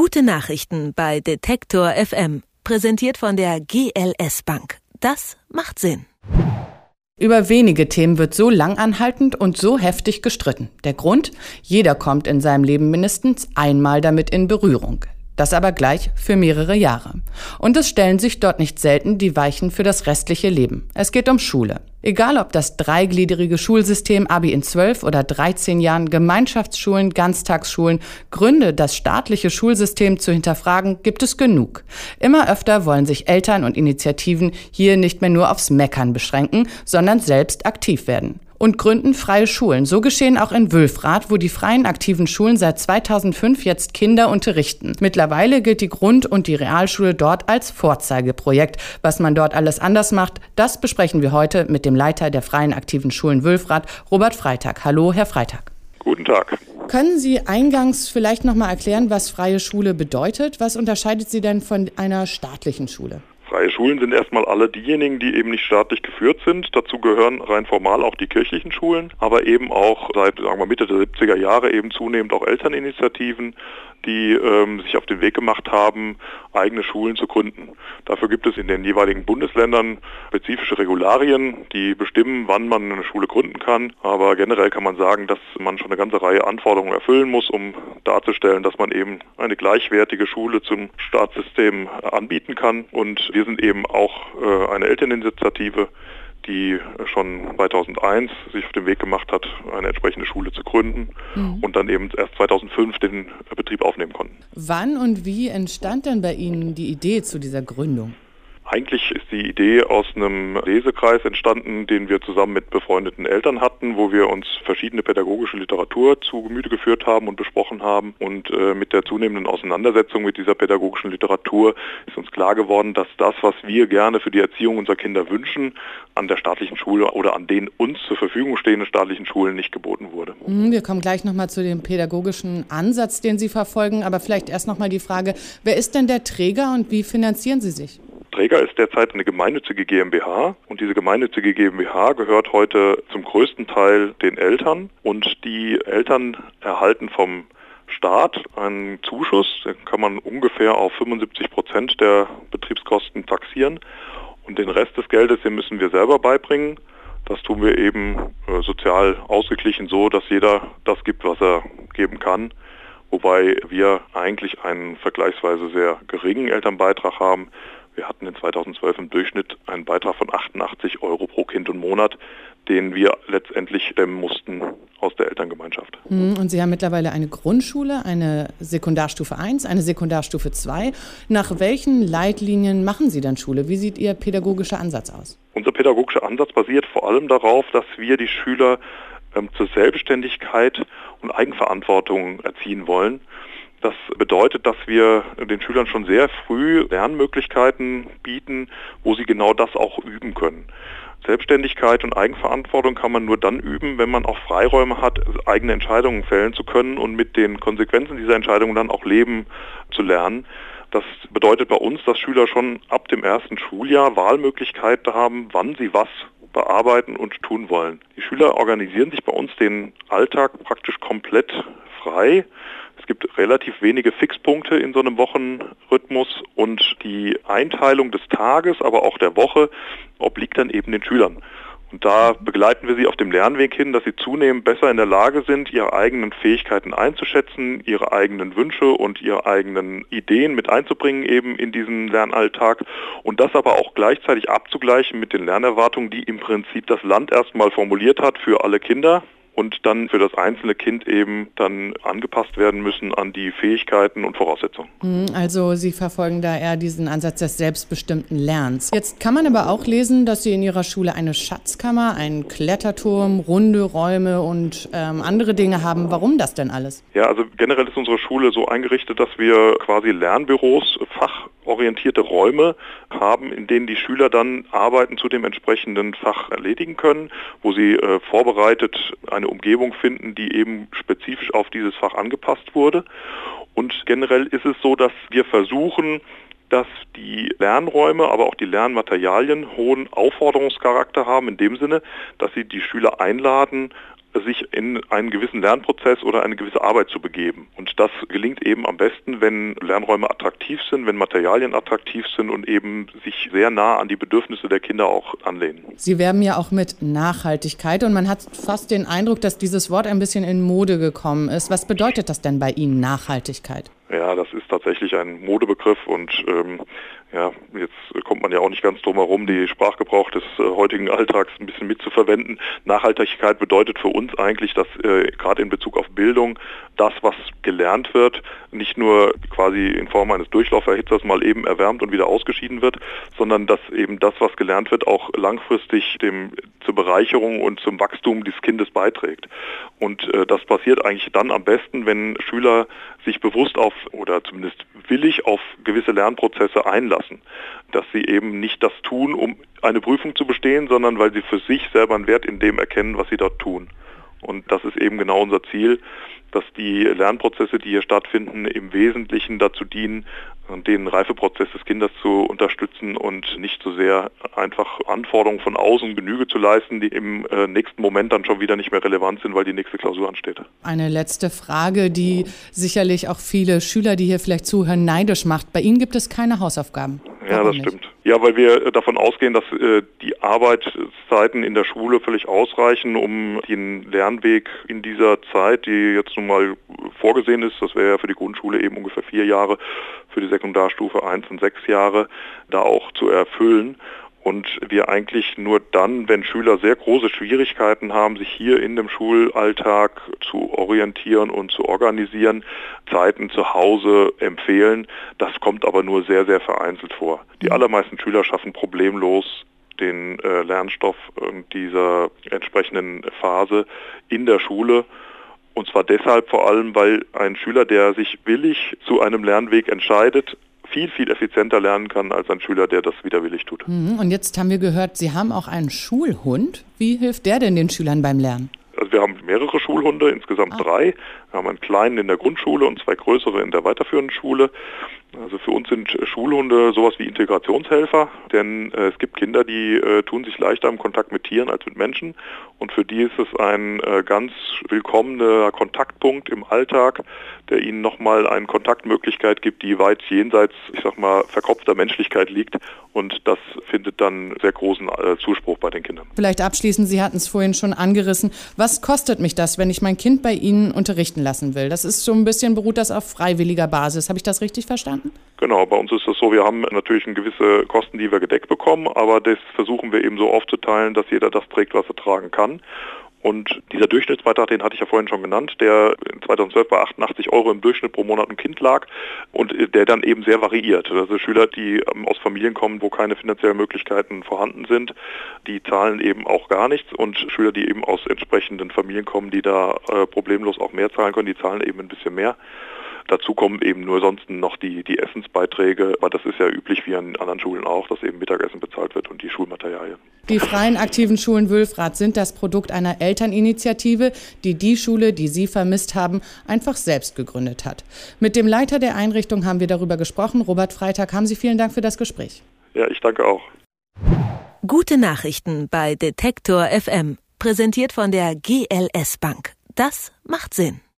Gute Nachrichten bei Detektor FM. Präsentiert von der GLS Bank. Das macht Sinn. Über wenige Themen wird so langanhaltend und so heftig gestritten. Der Grund? Jeder kommt in seinem Leben mindestens einmal damit in Berührung. Das aber gleich für mehrere Jahre. Und es stellen sich dort nicht selten die Weichen für das restliche Leben. Es geht um Schule. Egal ob das dreigliedrige Schulsystem Abi in zwölf oder 13 Jahren, Gemeinschaftsschulen, Ganztagsschulen, Gründe, das staatliche Schulsystem zu hinterfragen, gibt es genug. Immer öfter wollen sich Eltern und Initiativen hier nicht mehr nur aufs Meckern beschränken, sondern selbst aktiv werden und gründen freie Schulen. So geschehen auch in Wülfrath, wo die freien aktiven Schulen seit 2005 jetzt Kinder unterrichten. Mittlerweile gilt die Grund- und die Realschule dort als Vorzeigeprojekt. Was man dort alles anders macht, das besprechen wir heute mit dem Leiter der freien aktiven Schulen Wülfrath, Robert Freitag. Hallo, Herr Freitag. Guten Tag. Können Sie eingangs vielleicht noch mal erklären, was freie Schule bedeutet? Was unterscheidet sie denn von einer staatlichen Schule? Freie Schulen sind erstmal alle diejenigen, die eben nicht staatlich geführt sind. Dazu gehören rein formal auch die kirchlichen Schulen, aber eben auch seit sagen wir, Mitte der 70er Jahre eben zunehmend auch Elterninitiativen, die ähm, sich auf den Weg gemacht haben, eigene Schulen zu gründen. Dafür gibt es in den jeweiligen Bundesländern spezifische Regularien, die bestimmen, wann man eine Schule gründen kann. Aber generell kann man sagen, dass man schon eine ganze Reihe Anforderungen erfüllen muss, um darzustellen, dass man eben eine gleichwertige Schule zum Staatssystem anbieten kann. Und wir sind eben auch äh, eine Elterninitiative, die schon 2001 sich auf den Weg gemacht hat, eine entsprechende Schule zu gründen mhm. und dann eben erst 2005 den Betrieb aufnehmen konnten. Wann und wie entstand denn bei Ihnen die Idee zu dieser Gründung? Eigentlich ist die Idee aus einem Lesekreis entstanden, den wir zusammen mit befreundeten Eltern hatten, wo wir uns verschiedene pädagogische Literatur zu Gemüte geführt haben und besprochen haben. Und äh, mit der zunehmenden Auseinandersetzung mit dieser pädagogischen Literatur ist uns klar geworden, dass das, was wir gerne für die Erziehung unserer Kinder wünschen, an der staatlichen Schule oder an den uns zur Verfügung stehenden staatlichen Schulen nicht geboten wurde. Mhm, wir kommen gleich nochmal zu dem pädagogischen Ansatz, den Sie verfolgen. Aber vielleicht erst nochmal die Frage, wer ist denn der Träger und wie finanzieren Sie sich? Träger ist derzeit eine gemeinnützige GmbH und diese gemeinnützige GmbH gehört heute zum größten Teil den Eltern und die Eltern erhalten vom Staat einen Zuschuss, den kann man ungefähr auf 75 Prozent der Betriebskosten taxieren und den Rest des Geldes, den müssen wir selber beibringen. Das tun wir eben äh, sozial ausgeglichen so, dass jeder das gibt, was er geben kann. Wobei wir eigentlich einen vergleichsweise sehr geringen Elternbeitrag haben. Wir hatten in 2012 im Durchschnitt einen Beitrag von 88 Euro pro Kind und Monat, den wir letztendlich stemmen mussten aus der Elterngemeinschaft. Hm, und Sie haben mittlerweile eine Grundschule, eine Sekundarstufe 1, eine Sekundarstufe 2. Nach welchen Leitlinien machen Sie dann Schule? Wie sieht Ihr pädagogischer Ansatz aus? Unser pädagogischer Ansatz basiert vor allem darauf, dass wir die Schüler ähm, zur Selbstständigkeit und Eigenverantwortung erziehen wollen. Das bedeutet, dass wir den Schülern schon sehr früh Lernmöglichkeiten bieten, wo sie genau das auch üben können. Selbstständigkeit und Eigenverantwortung kann man nur dann üben, wenn man auch Freiräume hat, eigene Entscheidungen fällen zu können und mit den Konsequenzen dieser Entscheidungen dann auch leben zu lernen. Das bedeutet bei uns, dass Schüler schon ab dem ersten Schuljahr Wahlmöglichkeiten haben, wann sie was bearbeiten und tun wollen. Die Schüler organisieren sich bei uns den Alltag praktisch komplett frei. Es gibt relativ wenige Fixpunkte in so einem Wochenrhythmus und die Einteilung des Tages, aber auch der Woche obliegt dann eben den Schülern. Und da begleiten wir sie auf dem Lernweg hin, dass sie zunehmend besser in der Lage sind, ihre eigenen Fähigkeiten einzuschätzen, ihre eigenen Wünsche und ihre eigenen Ideen mit einzubringen eben in diesen Lernalltag und das aber auch gleichzeitig abzugleichen mit den Lernerwartungen, die im Prinzip das Land erstmal formuliert hat für alle Kinder und dann für das einzelne Kind eben dann angepasst werden müssen an die Fähigkeiten und Voraussetzungen. Hm, also Sie verfolgen da eher diesen Ansatz des selbstbestimmten Lernens. Jetzt kann man aber auch lesen, dass Sie in Ihrer Schule eine Schatzkammer, einen Kletterturm, runde Räume und ähm, andere Dinge haben. Warum das denn alles? Ja, also generell ist unsere Schule so eingerichtet, dass wir quasi Lernbüros, fachorientierte Räume haben, in denen die Schüler dann Arbeiten zu dem entsprechenden Fach erledigen können, wo sie äh, vorbereitet eine Umgebung finden, die eben spezifisch auf dieses Fach angepasst wurde. Und generell ist es so, dass wir versuchen, dass die Lernräume, aber auch die Lernmaterialien hohen Aufforderungscharakter haben, in dem Sinne, dass sie die Schüler einladen, sich in einen gewissen Lernprozess oder eine gewisse Arbeit zu begeben. Und das gelingt eben am besten, wenn Lernräume attraktiv sind, wenn Materialien attraktiv sind und eben sich sehr nah an die Bedürfnisse der Kinder auch anlehnen. Sie werben ja auch mit Nachhaltigkeit und man hat fast den Eindruck, dass dieses Wort ein bisschen in Mode gekommen ist. Was bedeutet das denn bei Ihnen Nachhaltigkeit? Ja, das ist tatsächlich ein Modebegriff und ähm, ja, jetzt kommt man ja auch nicht ganz drum herum, die Sprachgebrauch des äh, heutigen Alltags ein bisschen mitzuverwenden. Nachhaltigkeit bedeutet für uns eigentlich, dass äh, gerade in Bezug auf Bildung das, was gelernt wird, nicht nur quasi in Form eines Durchlauferhitzers mal eben erwärmt und wieder ausgeschieden wird, sondern dass eben das, was gelernt wird, auch langfristig dem zur Bereicherung und zum Wachstum des Kindes beiträgt. Und äh, das passiert eigentlich dann am besten, wenn Schüler sich bewusst auf oder zumindest willig auf gewisse Lernprozesse einlassen. Dass sie eben nicht das tun, um eine Prüfung zu bestehen, sondern weil sie für sich selber einen Wert in dem erkennen, was sie dort tun. Und das ist eben genau unser Ziel, dass die Lernprozesse, die hier stattfinden, im Wesentlichen dazu dienen, den Reifeprozess des Kindes zu unterstützen und nicht so sehr einfach Anforderungen von außen Genüge zu leisten, die im äh, nächsten Moment dann schon wieder nicht mehr relevant sind, weil die nächste Klausur ansteht. Eine letzte Frage, die sicherlich auch viele Schüler, die hier vielleicht zuhören, neidisch macht. Bei Ihnen gibt es keine Hausaufgaben. Ja, das stimmt. Ja, weil wir davon ausgehen, dass äh, die Arbeitszeiten in der Schule völlig ausreichen, um den Lernweg in dieser Zeit, die jetzt nun mal vorgesehen ist, das wäre ja für die Grundschule eben ungefähr vier Jahre, für die Sekundarstufe eins und sechs Jahre, da auch zu erfüllen und wir eigentlich nur dann, wenn Schüler sehr große Schwierigkeiten haben, sich hier in dem Schulalltag zu orientieren und zu organisieren, Zeiten zu Hause empfehlen. Das kommt aber nur sehr, sehr vereinzelt vor. Die mhm. allermeisten Schüler schaffen problemlos den äh, Lernstoff dieser entsprechenden Phase in der Schule. Und zwar deshalb vor allem, weil ein Schüler, der sich willig zu einem Lernweg entscheidet, viel, viel effizienter lernen kann als ein Schüler, der das widerwillig tut. Mhm. Und jetzt haben wir gehört, Sie haben auch einen Schulhund. Wie hilft der denn den Schülern beim Lernen? Also wir haben mehrere Schulhunde, insgesamt ah. drei. Wir haben einen kleinen in der Grundschule und zwei größere in der weiterführenden Schule. Also für uns sind Schulhunde sowas wie Integrationshelfer, denn äh, es gibt Kinder, die äh, tun sich leichter im Kontakt mit Tieren als mit Menschen und für die ist es ein äh, ganz willkommener Kontaktpunkt im Alltag, der ihnen nochmal eine Kontaktmöglichkeit gibt, die weit jenseits, ich sag mal, verkopfter Menschlichkeit liegt und das findet dann sehr großen Zuspruch bei den Kindern. Vielleicht abschließend, Sie hatten es vorhin schon angerissen, was kostet mich das, wenn ich mein Kind bei Ihnen unterrichten lassen will? Das ist so ein bisschen, beruht das auf freiwilliger Basis. Habe ich das richtig verstanden? Genau, bei uns ist es so, wir haben natürlich gewisse Kosten, die wir gedeckt bekommen, aber das versuchen wir eben so aufzuteilen, dass jeder das trägt, was er tragen kann. Und dieser Durchschnittsbeitrag, den hatte ich ja vorhin schon genannt, der 2012 bei 88 Euro im Durchschnitt pro Monat ein Kind lag und der dann eben sehr variiert. Also Schüler, die ähm, aus Familien kommen, wo keine finanziellen Möglichkeiten vorhanden sind, die zahlen eben auch gar nichts und Schüler, die eben aus entsprechenden Familien kommen, die da äh, problemlos auch mehr zahlen können, die zahlen eben ein bisschen mehr. Dazu kommen eben nur sonst noch die, die Essensbeiträge, aber das ist ja üblich wie an anderen Schulen auch, dass eben Mittagessen bezahlt wird und die Schulmaterialien. Die freien aktiven Schulen Wülfrath sind das Produkt einer Elterninitiative, die die Schule, die Sie vermisst haben, einfach selbst gegründet hat. Mit dem Leiter der Einrichtung haben wir darüber gesprochen. Robert Freitag, haben Sie vielen Dank für das Gespräch. Ja, ich danke auch. Gute Nachrichten bei Detektor FM, präsentiert von der GLS Bank. Das macht Sinn.